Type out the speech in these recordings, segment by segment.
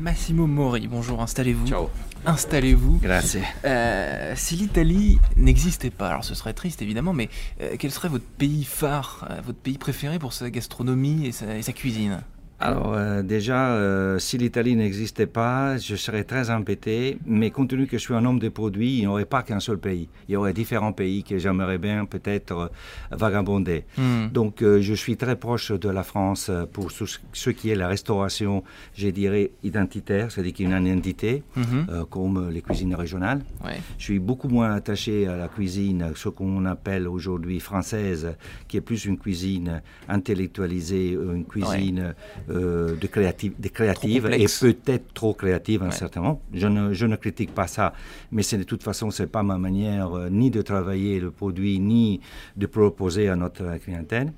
Massimo Mori, bonjour, installez-vous. Ciao. Installez-vous. Grazie. Euh, si l'Italie n'existait pas, alors ce serait triste évidemment, mais euh, quel serait votre pays phare, euh, votre pays préféré pour sa gastronomie et sa, et sa cuisine? Alors euh, déjà, euh, si l'Italie n'existait pas, je serais très embêté, mais compte tenu que je suis un homme de produits, il n'y aurait pas qu'un seul pays. Il y aurait différents pays que j'aimerais bien peut-être euh, vagabonder. Hmm. Donc euh, je suis très proche de la France pour ce, ce qui est la restauration, je dirais, identitaire, c'est-à-dire qu'il y a une identité, euh, comme les cuisines régionales. Ouais. Je suis beaucoup moins attaché à la cuisine, ce qu'on appelle aujourd'hui française, qui est plus une cuisine intellectualisée, une cuisine euh, de, créative, de créative et peut-être trop créative un Ouais. certain moment. Je ne, je ne critique pas ça, mais c'est de toute façon, c'est pas ma manière euh, ni de travailler le produit, ni de proposer à notre clientèle.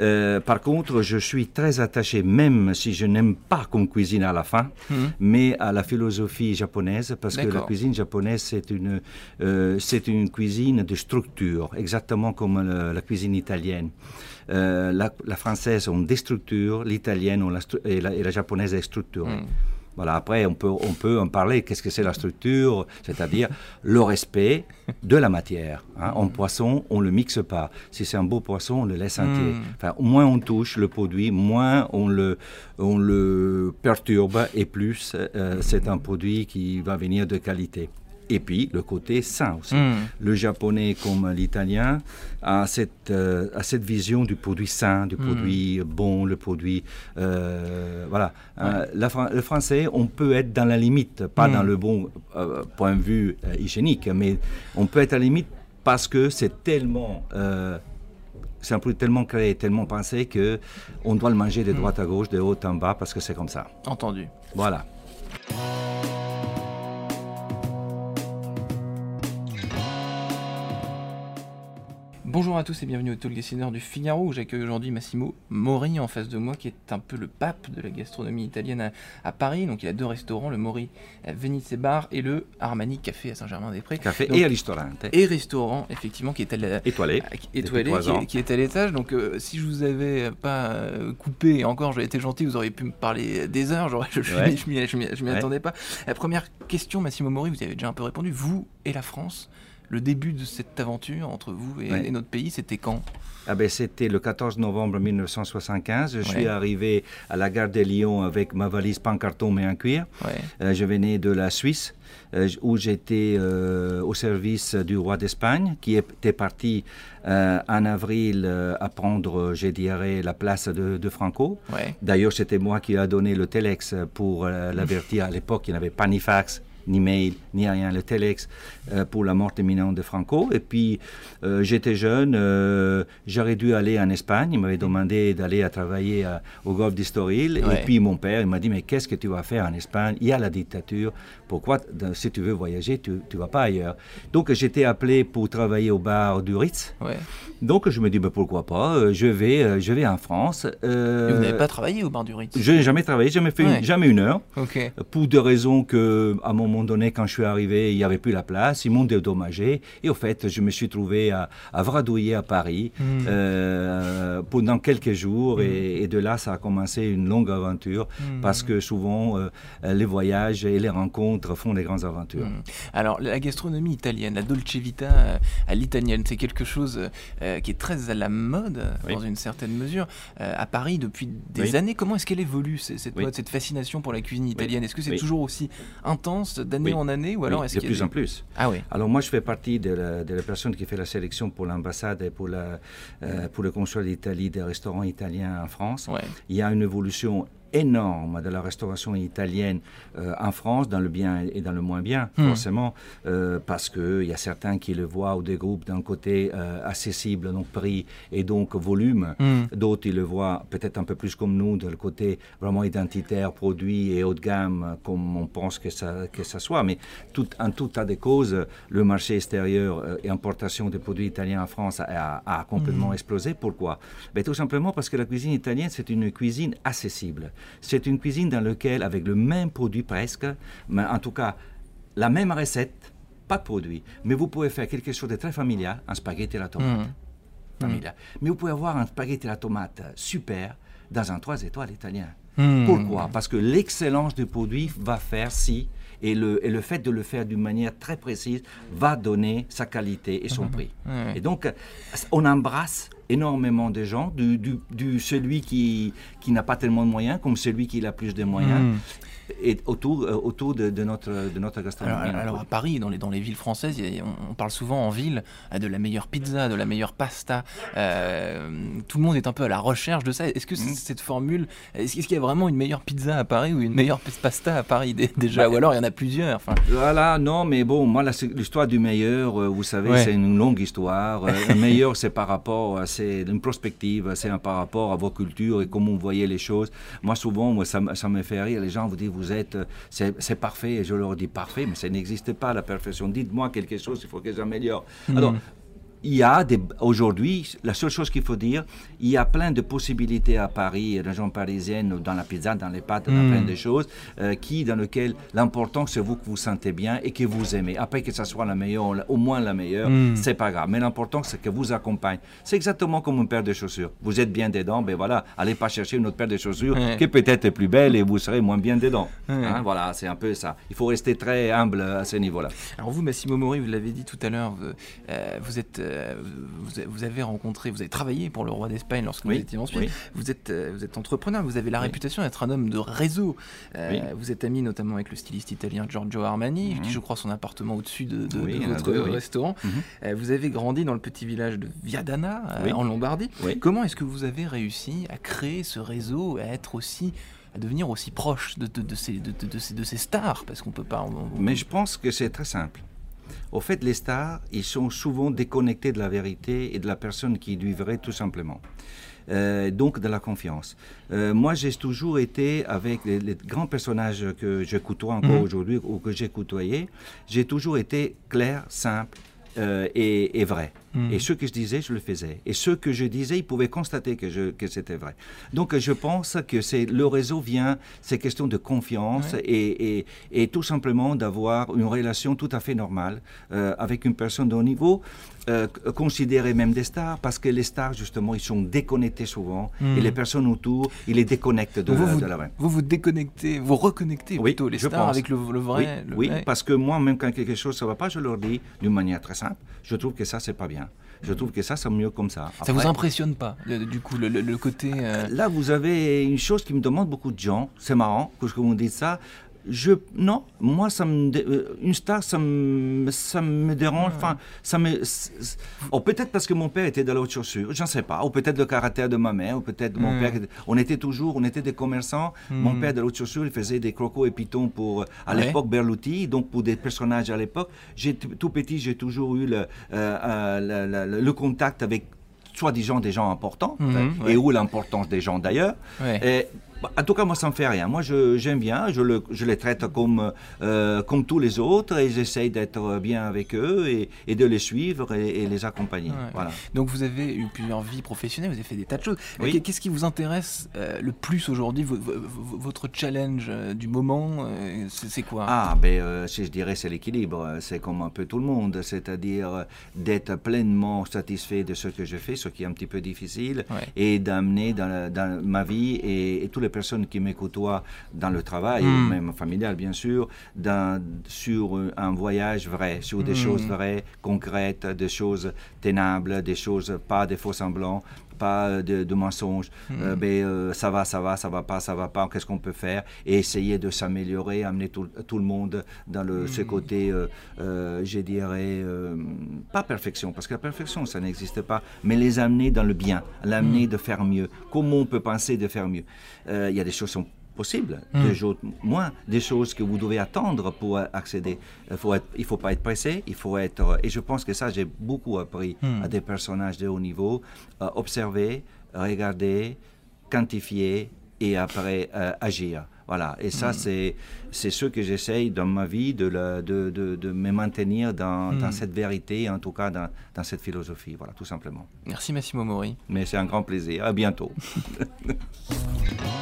Euh, par contre, je suis très attaché, même si je n'aime pas qu'on cuisine à la fin, Mhm. mais à la philosophie japonaise, parce que la cuisine japonaise, c'est une, euh, c'est une cuisine de structure, exactement comme le- la cuisine italienne. Euh, la, la française ont des structures, l'italienne la et, la, et la japonaise est structurée. Mm. Voilà, après, on peut, on peut en parler. Qu'est-ce que c'est la structure? C'est-à-dire le respect de la matière. hein. En poisson, on ne le mixe pas. Si c'est un beau poisson, on le laisse entier. Mm. Enfin, moins on touche le produit, moins on le, on le perturbe et plus euh, c'est un produit qui va venir de qualité. Et puis, le côté sain aussi. Mm. Le japonais comme l'italien a cette, euh, a cette vision du produit sain, du produit bon, le produit... euh, voilà. Euh, la le français, on peut être dans la limite, pas Mm. dans le bon point de vue hygiénique, mais on peut être à la limite parce que c'est tellement... c'est un produit tellement créé, tellement pensé que on doit le manger de droite à gauche, de haut en bas, parce que c'est comme ça. Entendu. Voilà. Bonjour à tous et bienvenue au Talk Dessineur du Figaro où j'accueille aujourd'hui Massimo Mori en face de moi qui est un peu le pape de la gastronomie italienne à, à Paris. Donc il a deux restaurants, le Mori Venice Bar et le Armani Café à Saint-Germain-des-Prés. Café Donc- et ristorante. Et restaurant effectivement qui est à la, Étoilé. Étoilé, qui est, qui est à l'étage. Donc, euh, si je vous avais pas euh, coupé, et encore, j'avais été gentil, vous auriez pu me parler des heures. Je, Ouais. je m'y- je m'y- je m'y Ouais. attendais pas. La première question, Massimo Mori, vous y avez déjà un peu répondu. Vous et la France, le début de cette aventure entre vous et, Ouais. et notre pays, c'était quand? Ah ben, C'était le 14 novembre 1975. Je suis arrivé à la gare de Lyon avec ma valise pas en carton mais en cuir. Ouais. Euh, je venais de la Suisse euh, où j'étais euh, au service du roi d'Espagne qui était parti en avril à prendre, je dirais, la place de, de Franco. D'ailleurs, c'était moi qui a donné le telex pour l'avertir. À l'époque, il n'y avait pas ni fax, ni mail, ni rien. Le telex euh, pour la mort imminente de Franco. Et puis, euh, j'étais jeune, euh, j'aurais dû aller en Espagne. Il m'avait demandé d'aller à travailler à- au golfe d'Istoril. Ouais. Et puis, mon père, il m'a dit, mais qu'est-ce que tu vas faire en Espagne? Il y a la dictature. Pourquoi, si tu veux voyager, tu ne vas pas ailleurs? Donc, j'étais appelé pour travailler au bar du Ritz. Ouais. Donc, je me dis, mais pourquoi pas? Je, vais, je vais en France. Et vous n'avez pas travaillé au bar du Ritz? je n'ai jamais travaillé, jamais fait une- jamais une heure. Pour des raisons que, à un moment donné, quand je suis arrivé, il n'y avait plus la place, ils m'ont dédommagé. Et au fait, je me suis trouvé à, à Vradouiller à Paris Mm. euh, pendant quelques jours. Et, et de là, ça a commencé une longue aventure. Mm. Parce que souvent, euh, les voyages et les rencontres font des grandes aventures. Mm. Alors, la gastronomie italienne, la dolce vita euh, à l'italienne, c'est quelque chose euh, qui est très à la mode, Oui. dans une certaine mesure, euh, à Paris depuis des Oui. années. Comment est-ce qu'elle évolue, cette, Oui. mode, cette fascination pour la cuisine italienne? Est-ce que c'est toujours aussi intense d'année en année ou alors est-ce de plus des- en plus. Ah oui. Alors moi, je fais partie de la, de la personne qui fait la sélection pour l'ambassade et pour, la, pour le consulat d'Italie des restaurants italiens en France. Ouais. Il y a une évolution énorme de la restauration italienne euh, en France, dans le bien et dans le moins bien, Hmm. forcément, euh, parce qu'il y a certains qui le voient ou des groupes d'un côté euh, accessible, donc prix et donc volume. Hmm. D'autres, ils le voient peut-être un peu plus comme nous, de le côté vraiment identitaire, produit et haut de gamme, comme on pense que ça, que ça soit. Mais tout, en tout tas de causes, le marché extérieur et importation des produits italiens en France a, a- a complètement explosé. Pourquoi? Ben, Tout simplement parce que la cuisine italienne, c'est une cuisine accessible. C'est une cuisine dans laquelle, avec le même produit presque, mais en tout cas, la même recette, pas de produit, mais vous pouvez faire quelque chose de très familial, un spaghetti à la tomate Mm. familial. Mais vous pouvez avoir un spaghetti à la tomate super dans un 3 étoiles italien. Hmm. Pourquoi? Parce que l'excellence du produit va faire si et le, et le fait de le faire d'une manière très précise va donner sa qualité et son mhm. prix. Et donc, on embrasse énormément de gens, du, du, celui qui, qui n'a pas tellement de moyens comme celui qui a plus de moyens. Mhm et autour, euh, autour de, notre, de notre gastronomie. Alors, à Paris, dans les, dans les villes françaises, on, parle souvent en ville euh, de la meilleure pizza, de la meilleure pasta. Euh, tout le monde est un peu à la recherche de ça. Est-ce que mm. cette formule, est-ce qu'il y a vraiment une meilleure pizza à Paris ou une meilleure pasta à Paris déjà? Bah, Ou alors il y en a plusieurs enfin... Voilà, non, mais bon, moi, l'histoire du meilleur, vous savez, c'est une longue histoire. le meilleur, c'est par rapport, c'est une prospective, c'est par rapport à vos cultures et comment vous voyez les choses. Moi, souvent, moi, ça, ça me fait rire. Les gens vous disent, vous êtes, c'est parfait. Et je leur dis parfait, mais ça n'existe pas la perfection. Dites-moi quelque chose, il faut que j'améliore. Hmm. Alors, il y a aujourd'hui, la seule chose qu'il faut dire, il y a plein de possibilités à Paris, région parisienne, dans la pizza, dans les pâtes, dans hmm. plein de choses, euh, qui, dans lesquelles l'important c'est vous que vous sentez bien et que vous aimez. Après que ça soit la meilleure, au moins la meilleure, hmm. c'est pas grave. Mais l'important c'est que vous accompagne. C'est exactement comme une paire de chaussures. Vous êtes bien dedans, ben voilà, allez pas chercher une autre paire de chaussures qui est peut-être plus belle et vous serez moins bien dedans. Hein, voilà, c'est un peu ça. Il faut rester très humble à ce niveau-là. Alors vous, Massimo Mori, vous l'avez dit tout à l'heure, vous, euh, vous êtes euh, vous, avez rencontré, vous avez travaillé pour le roi d'Espagne lorsque vous étiez en Suisse. Vous, êtes, euh, vous êtes entrepreneur, vous avez la réputation d'être un homme de réseau. Vous êtes ami notamment avec le styliste italien Giorgio Armani, mhm. qui je crois son appartement au-dessus de, votre restaurant. Mhm. Vous avez grandi dans le petit village de Viadana, en Lombardie. Comment est-ce que vous avez réussi à créer ce réseau, à être aussi à devenir aussi proche de, de, ces, de, ces, de ces stars? Parce qu'on peut pas. Mais je pense que c'est très simple. Au fait, les stars, ils sont souvent déconnectés de la vérité et de la personne qui vivrait tout simplement. Euh, donc de la confiance. Euh, moi, j'ai toujours été avec les, grands personnages que je côtoie encore mhm. aujourd'hui ou que j'ai côtoyés, j'ai toujours été clair, simple euh, et, vrai. Hmm. Et ce que je disais, je le faisais. Et ce que je disais, ils pouvaient constater que, je, que c'était vrai. Donc je pense que c'est le réseau vient, c'est question de confiance et, et, et, tout simplement d'avoir une relation tout à fait normale euh, avec une personne de haut niveau, euh, considérée même des stars, parce que les stars, justement, ils sont déconnectés souvent et hmm. les personnes autour, ils les déconnectent de, vous, de la vraie. Vous vous déconnectez, vous reconnectez plutôt les stars avec le, vrai. Oui, parce que moi, même quand quelque chose ne va pas, je leur dis d'une manière très simple, je trouve que ça, c'est pas bien. Je trouve que ça, c'est mieux comme ça. ça vous impressionne pas, du coup, le, côté... Euh, Là, vous avez une chose qui me demande beaucoup de gens. C'est marrant que je vous dise ça. Je, non, moi, ça me, euh, une star, ça me, ça me dérange. Enfin, ça me. Oh, peut-être parce que mon père était de la haute chaussure, j'en sais pas. Ou peut-être le caractère de ma mère, ou peut-être mon père. On était toujours, on était des commerçants. Mon père de la haute chaussure, il faisait des crocos et pitons pour, à l'époque, Berluti, donc pour des personnages à l'époque. Tout petit, j'ai toujours eu le, euh, euh, le, contact avec soi-disant des gens importants, mhm, et où l'importance des gens d'ailleurs. Bah, en tout cas, moi, ça ne me fait rien. Moi, j'aime bien, je, le, je, les traite comme, euh, comme tous les autres et j'essaye d'être bien avec eux et, et de les suivre et, les accompagner. Voilà. Donc, vous avez eu plusieurs vies professionnelles, vous avez fait des tas de choses. Qu'est-ce qui vous intéresse euh, le plus aujourd'hui Votre challenge euh, du moment, c'est quoi? Ah, ben, je dirais, c'est l'équilibre. C'est comme un peu tout le monde, c'est-à-dire d'être pleinement satisfait de ce que je fais, ce qui est un petit peu difficile, et d'amener dans, dans, ma vie et, et tous les personnes qui me côtoient dans le travail, hmm. même familial bien sûr, dans, sur un voyage vrai, sur des hmm. choses vraies, concrètes, des choses tenables, des choses, pas des faux semblants, pas de, mensonges. Hmm. Euh, ben, euh, ça va, ça va, ça va pas, ça va pas, qu'est-ce qu'on peut faire? Et essayer de s'améliorer, amener tout, tout, le monde dans le, ce côté, euh, je dirais, pas perfection, parce que la perfection, ça n'existe pas, mais les amener dans le bien, l'amener de faire mieux. Comment on peut penser de faire mieux? Il y a des choses qui sont possibles, hmm. des choses moins, des choses que vous devez attendre pour accéder. Il faut il faut pas être pressé, il faut être, et je pense que ça, j'ai beaucoup appris hmm. à des personnages de haut niveau, observer, regarder, quantifier et après euh, agir. Voilà, et ça, hmm. c'est, ce que j'essaye dans ma vie de, de, de, de, me maintenir dans, dans, cette vérité, en tout cas dans, dans, cette philosophie, voilà, tout simplement. Merci Massimo Mori. Mais c'est un grand plaisir, à bientôt.